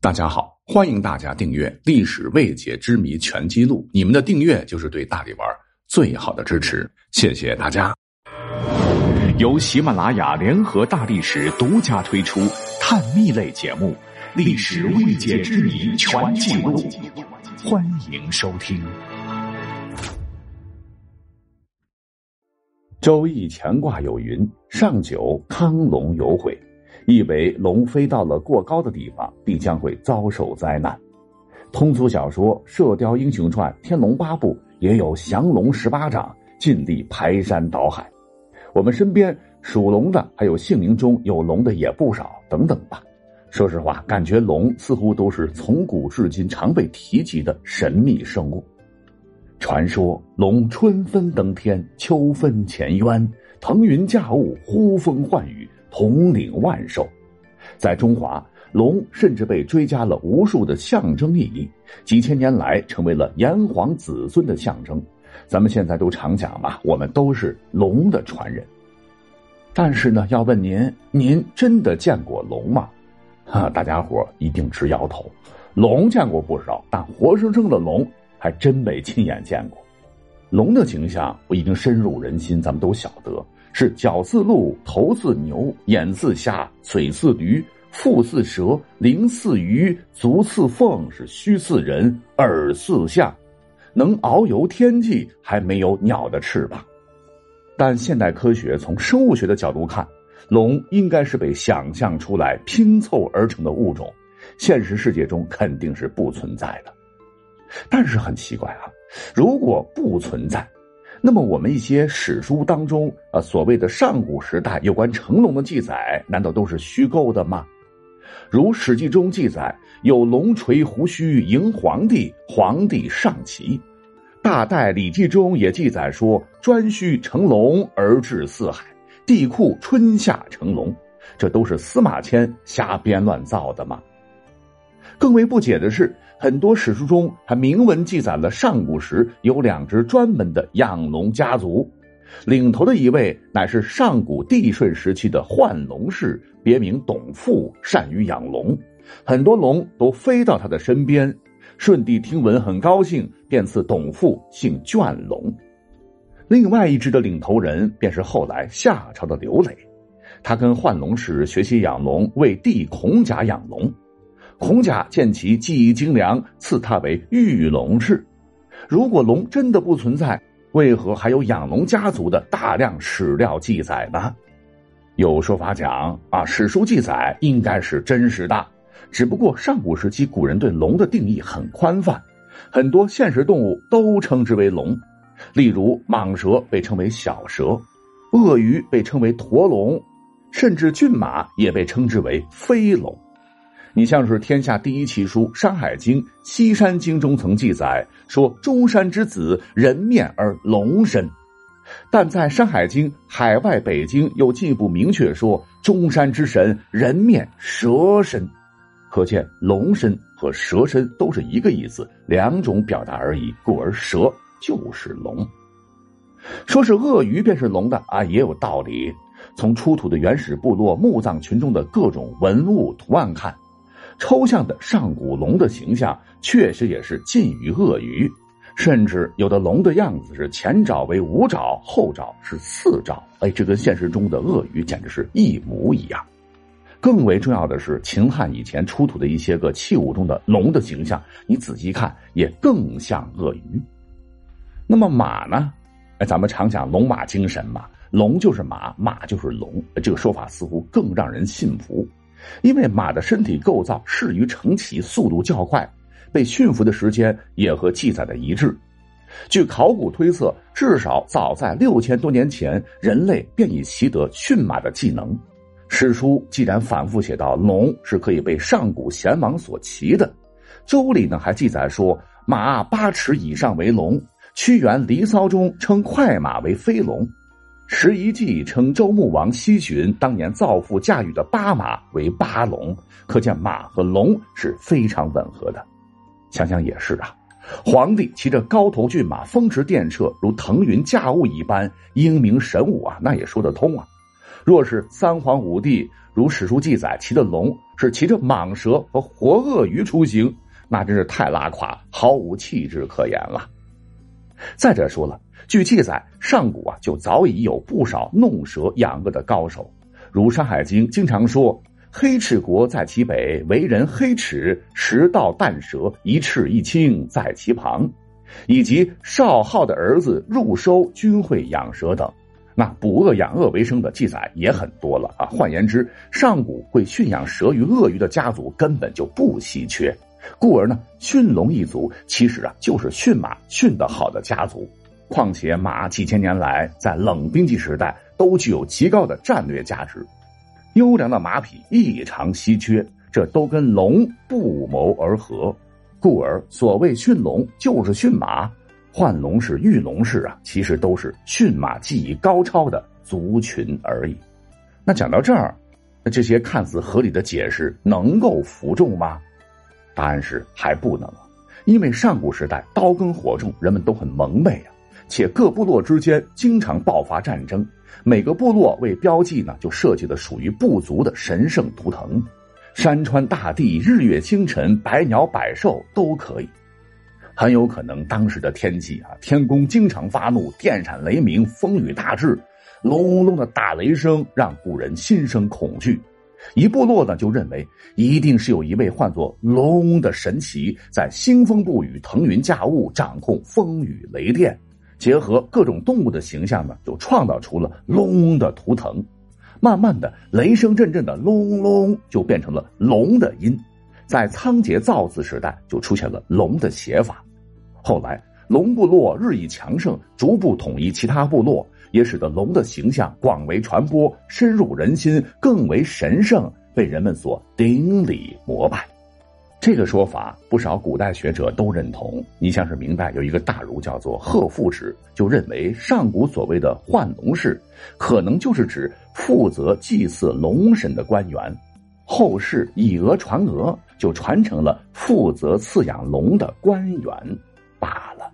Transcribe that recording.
大家好，欢迎大家订阅《历史未解之谜全记录》，你们的订阅就是对大力丸最好的支持，谢谢大家。由喜马拉雅联合大历史独家推出探秘类节目《历史未解之谜全记录》，欢迎收听。周易乾卦有云：“上九，康龙有悔。”意为龙飞到了过高的地方，必将会遭受灾难。通俗小说《射雕英雄传》《天龙八部》也有降龙十八掌，尽力排山倒海。我们身边属龙的，还有姓名中有龙的也不少，等等吧。说实话，感觉龙似乎都是从古至今常被提及的神秘生物。传说龙春分登天，秋分潜渊，腾云驾雾，呼风唤雨。统领万兽，在中华，龙甚至被追加了无数的象征意义，几千年来成为了炎黄子孙的象征。咱们现在都常讲嘛，我们都是龙的传人。但是呢，要问您，您真的见过龙吗？哈，大家伙一定直摇头。龙见过不少，但活生生的龙还真没亲眼见过。龙的形象我已经深入人心，咱们都晓得。是脚似鹿，头似牛，眼似虾，嘴似驴，腹似蛇，鳞似鱼，足似凤，是须似人，耳似象，能遨游天际，还没有鸟的翅膀。但现代科学从生物学的角度看，龙应该是被想象出来拼凑而成的物种，现实世界中肯定是不存在的。但是很奇怪啊，如果不存在。那么，我们一些史书当中啊，所谓的上古时代有关成龙的记载，难道都是虚构的吗？如《史记》中记载，有龙垂胡须迎皇帝，皇帝上骑；《大代礼记》中也记载说，颛顼乘龙而至四海，帝喾春夏乘龙，这都是司马迁瞎编乱造的吗？更为不解的是。很多史书中还明文记载了上古时有两支专门的养龙家族，领头的一位乃是上古帝舜时期的幻龙氏，别名董父，善于养龙，很多龙都飞到他的身边。舜帝听闻很高兴，便赐董父姓卷龙。另外一支的领头人便是后来夏朝的刘磊，他跟幻龙氏学习养龙，为帝孔甲养龙。孔甲见其技艺精良，赐他为玉龙氏。如果龙真的不存在，为何还有养龙家族的大量史料记载呢？有说法讲啊，史书记载应该是真实的，只不过上古时期古人对龙的定义很宽泛，很多现实动物都称之为龙，例如蟒蛇被称为小蛇，鳄鱼被称为驼龙，甚至骏马也被称之为飞龙。你像是天下第一奇书《山海经·西山经》中曾记载说，中山之子人面而龙身，但在《山海经·海外北经》又进一步明确说，中山之神人面蛇身，可见龙身和蛇身都是一个意思，两种表达而已，故而蛇就是龙。说是鳄鱼便是龙的啊，也有道理。从出土的原始部落墓葬群中的各种文物图案看。抽象的上古龙的形象确实也是近于鳄鱼，甚至有的龙的样子是前爪为五爪，后爪是四爪。哎，这跟现实中的鳄鱼简直是一模一样。更为重要的是，秦汉以前出土的一些个器物中的龙的形象，你仔细看也更像鳄鱼。那么马呢？哎，咱们常讲龙马精神嘛，龙就是马，马就是龙，这个说法似乎更让人信服。因为马的身体构造适于成骑，速度较快，被驯服的时间也和记载的一致。据考古推测，至少早在六千多年前，人类便已习得驯马的技能。史书既然反复写到龙是可以被上古贤王所骑的，《周礼》呢还记载说马八尺以上为龙，屈原《离骚》中称快马为飞龙。《十一记》称周穆王西巡当年造父驾驭的八马为八龙，可见马和龙是非常吻合的。想想也是啊，皇帝骑着高头骏马风驰电掣，如腾云驾雾一般英明神武啊，那也说得通啊。若是三皇五帝如史书记载骑的龙是骑着蟒蛇和活鳄鱼出行，那真是太拉垮，毫无气质可言了。再者说了，据记载，上古啊就早已有不少弄蛇养鳄的高手，如《山海经》经常说：“黑齿国在其北，为人黑齿，食道淡蛇，一赤一青在其旁。”以及少昊的儿子入收均会养蛇等。那捕鳄养鳄为生的记载也很多了啊。换言之，上古会驯养蛇与鳄鱼的家族根本就不稀缺。故而呢，驯龙一族其实啊就是驯马驯得好的家族。况且马几千年来在冷兵器时代都具有极高的战略价值，优良的马匹异常稀缺，这都跟龙不谋而合。故而所谓驯龙就是驯马，换龙是、御龙氏啊，其实都是驯马技艺高超的族群而已。那讲到这儿，那这些看似合理的解释能够服众吗？答案是还不能，因为上古时代刀耕火种，人们都很蒙昧啊，且各部落之间经常爆发战争，每个部落为标记呢，就设计了属于部族的神圣图腾，山川大地、日月星辰、百鸟百兽都可以。很有可能当时的天气啊，天公经常发怒，电闪雷鸣，风雨大至，隆隆隆的大雷声让古人心生恐惧。一部落呢，就认为一定是有一位唤作龙的神奇，在兴风不雨、腾云驾雾、掌控风雨雷电，结合各种动物的形象呢，就创造出了龙的图腾。慢慢的，雷声阵阵的隆隆就变成了龙的音。在仓颉造字时代，就出现了龙的写法。后来，龙部落日益强盛，逐步统一其他部落。也使得龙的形象广为传播，深入人心，更为神圣，被人们所顶礼膜拜。这个说法，不少古代学者都认同。你像是明代有一个大儒叫做贺复之，就认为上古所谓的幻龙氏，可能就是指负责祭祀龙神的官员。后世以讹传讹，就传承了负责饲养龙的官员罢了。